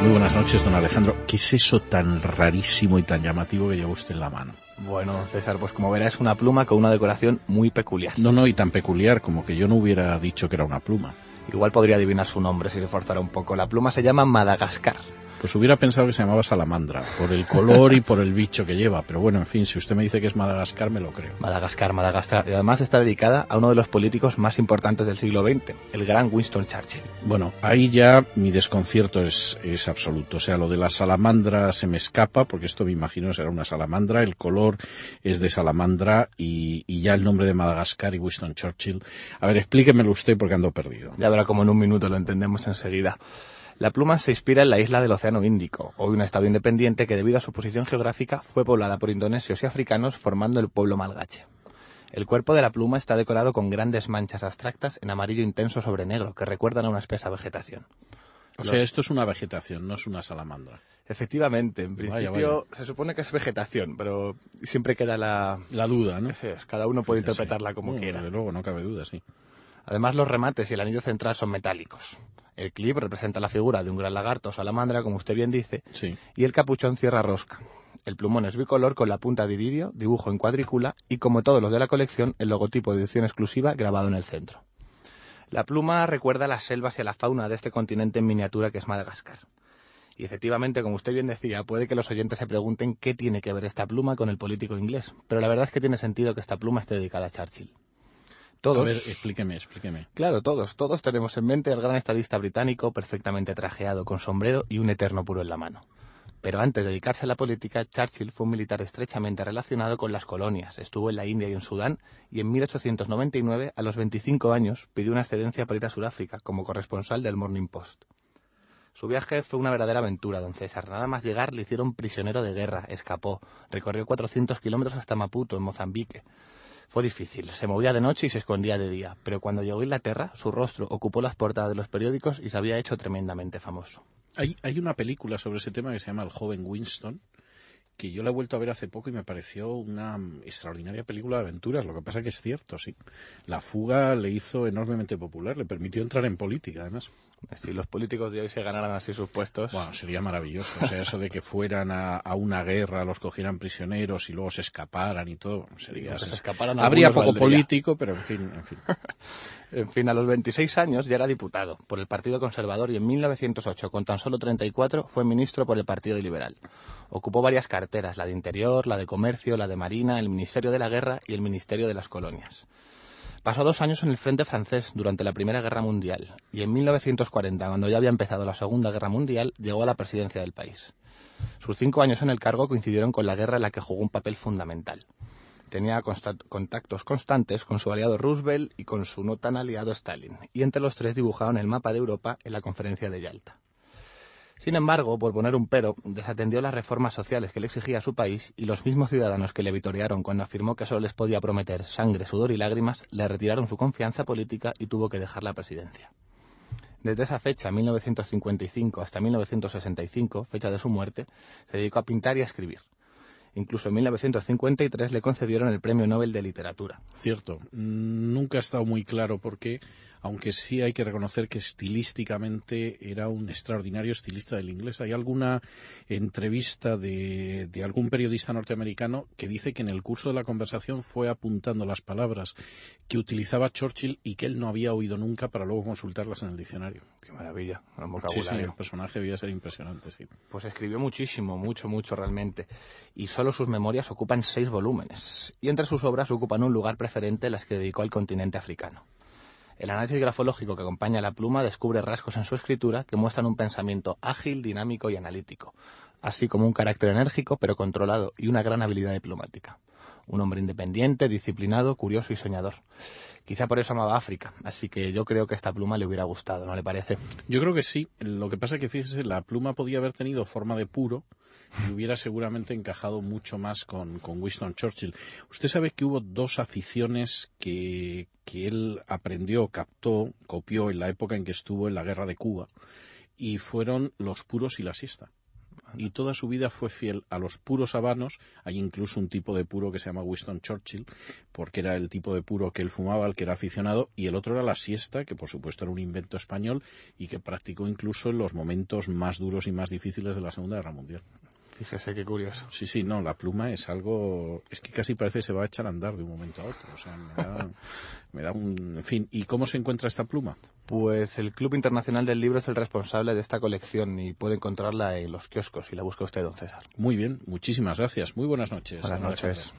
Muy buenas noches, don Alejandro. ¿Qué es eso tan rarísimo y tan llamativo que lleva usted en la mano? Bueno, César, pues como verá es una pluma con una decoración muy peculiar. No, no, y tan peculiar como que yo no hubiera dicho que era una pluma. Igual podría adivinar su nombre si se forzara un poco. La pluma se llama Madagascar. Pues hubiera pensado que se llamaba salamandra, por el color y por el bicho que lleva. Pero bueno, en fin, si usted me dice que es Madagascar, me lo creo. Madagascar, Madagascar. Y además está dedicada a uno de los políticos más importantes del siglo XX, el gran Winston Churchill. Bueno, ahí ya mi desconcierto es, es absoluto. O sea, lo de la salamandra se me escapa, porque esto me imagino será una salamandra, el color es de salamandra y, y ya el nombre de Madagascar y Winston Churchill. A ver, explíquemelo usted porque ando perdido. Ya verá como en un minuto lo entendemos enseguida. La pluma se inspira en la isla del Océano Índico, hoy un estado independiente que debido a su posición geográfica fue poblada por indonesios y africanos formando el pueblo malgache. El cuerpo de la pluma está decorado con grandes manchas abstractas en amarillo intenso sobre negro que recuerdan a una espesa vegetación. O sea, esto es una vegetación, no es una salamandra. Efectivamente, en principio vaya. se supone que es vegetación, pero siempre queda la... La duda, ¿no? Es, cada uno puede interpretarla como quiera. Desde luego, no cabe duda, sí. Además, los remates y el anillo central son metálicos. El clip representa la figura de un gran lagarto o salamandra, como usted bien dice, Sí. y el capuchón cierra rosca. El plumón es bicolor con la punta de iridio, dibujo en cuadrícula y, como todos los de la colección, el logotipo de edición exclusiva grabado en el centro. La pluma recuerda a las selvas y a la fauna de este continente en miniatura que es Madagascar. Y efectivamente, como usted bien decía, puede que los oyentes se pregunten qué tiene que ver esta pluma con el político inglés, pero la verdad es que tiene sentido que esta pluma esté dedicada a Churchill. Todos, A ver, explíqueme, explíqueme. Claro, todos, todos tenemos en mente al gran estadista británico perfectamente trajeado, con sombrero y un eterno puro en la mano. Pero antes de dedicarse a la política, Churchill fue un militar estrechamente relacionado con las colonias. Estuvo en la India y en Sudán y en 1899, a los 25 años, pidió una excedencia para ir a Sudáfrica como corresponsal del Morning Post. Su viaje fue una verdadera aventura, don César. Nada más llegar le hicieron prisionero de guerra, escapó, recorrió 400 kilómetros hasta Maputo, en Mozambique. Fue difícil, se movía de noche y se escondía de día, pero cuando llegó a Inglaterra, su rostro ocupó las portadas de los periódicos y se había hecho tremendamente famoso. Hay, hay una película sobre ese tema que se llama El joven Winston, que yo la he vuelto a ver hace poco y me pareció una extraordinaria película de aventuras. Lo que pasa que es cierto, sí. La fuga le hizo enormemente popular, le permitió entrar en política, además. Si los políticos de hoy se ganaran así sus puestos, Bueno, sería maravilloso. O sea, eso de que fueran a, a una guerra, los cogieran prisioneros y luego se escaparan y todo, sería... que se escaparan Habría poco valdría. político, pero en fin, en fin. En fin, a los 26 años ya era diputado por el Partido Conservador y en 1908, con tan solo 34, fue ministro por el Partido Liberal. Ocupó varias carteras, la de Interior, la de Comercio, la de Marina, el Ministerio de la Guerra y el Ministerio de las Colonias. Pasó dos años en el frente francés durante la Primera Guerra Mundial y en 1940, cuando ya había empezado la Segunda Guerra Mundial, llegó a la presidencia del país. Sus cinco años en el cargo coincidieron con la guerra en la que jugó un papel fundamental. Tenía contactos constantes con su aliado Roosevelt y con su no tan aliado Stalin, y entre los tres dibujaron el mapa de Europa en la conferencia de Yalta. Sin embargo, por poner un pero, desatendió las reformas sociales que le exigía su país y los mismos ciudadanos que le vitorearon cuando afirmó que solo les podía prometer sangre, sudor y lágrimas, le retiraron su confianza política y tuvo que dejar la presidencia. Desde esa fecha, 1955 hasta 1965, fecha de su muerte, se dedicó a pintar y a escribir. Incluso en 1953 le concedieron el Premio Nobel de Literatura. Cierto. Nunca ha estado muy claro por qué, aunque sí hay que reconocer que estilísticamente era un extraordinario estilista del inglés. Hay alguna entrevista de, de algún periodista norteamericano que dice que en el curso de la conversación fue apuntando las palabras que utilizaba Churchill y que él no había oído nunca para luego consultarlas en el diccionario. Qué maravilla, un Sí, sí, vocabulario. el personaje debía ser impresionante, sí. Pues escribió muchísimo, mucho, mucho realmente. Y solo sus memorias ocupan seis volúmenes. Y entre sus obras ocupan un lugar preferente las que dedicó al continente africano. El análisis grafológico que acompaña a la pluma descubre rasgos en su escritura que muestran un pensamiento ágil, dinámico y analítico, así como un carácter enérgico pero controlado y una gran habilidad diplomática. Un hombre independiente, disciplinado, curioso y soñador. Quizá por eso amaba África, así que yo creo que esta pluma le hubiera gustado, ¿no le parece? Yo creo que sí. Lo que pasa es que, fíjese, la pluma podía haber tenido forma de puro y hubiera seguramente encajado mucho más con, con Winston Churchill. Usted sabe que hubo dos aficiones que, que él aprendió, captó, copió en la época en que estuvo en la guerra de Cuba y fueron los puros y la siesta. y toda su vida fue fiel a los puros habanos. Hay incluso un tipo de puro que se llama Winston Churchill, porque era el tipo de puro que él fumaba, al que era aficionado, y el otro era la siesta, que por supuesto era un invento español y que practicó incluso en los momentos más duros y más difíciles de la Segunda Guerra Mundial. Fíjese qué curioso. Sí, sí, no, la pluma es algo, es que casi parece que se va a echar a andar de un momento a otro. O sea, me da, me da un, en fin. ¿Y cómo se encuentra esta pluma? Pues el Club Internacional del Libro es el responsable de esta colección y puede encontrarla en los kioscos si la busca usted, don César. Muy bien, muchísimas gracias. Muy buenas noches. Buenas noches.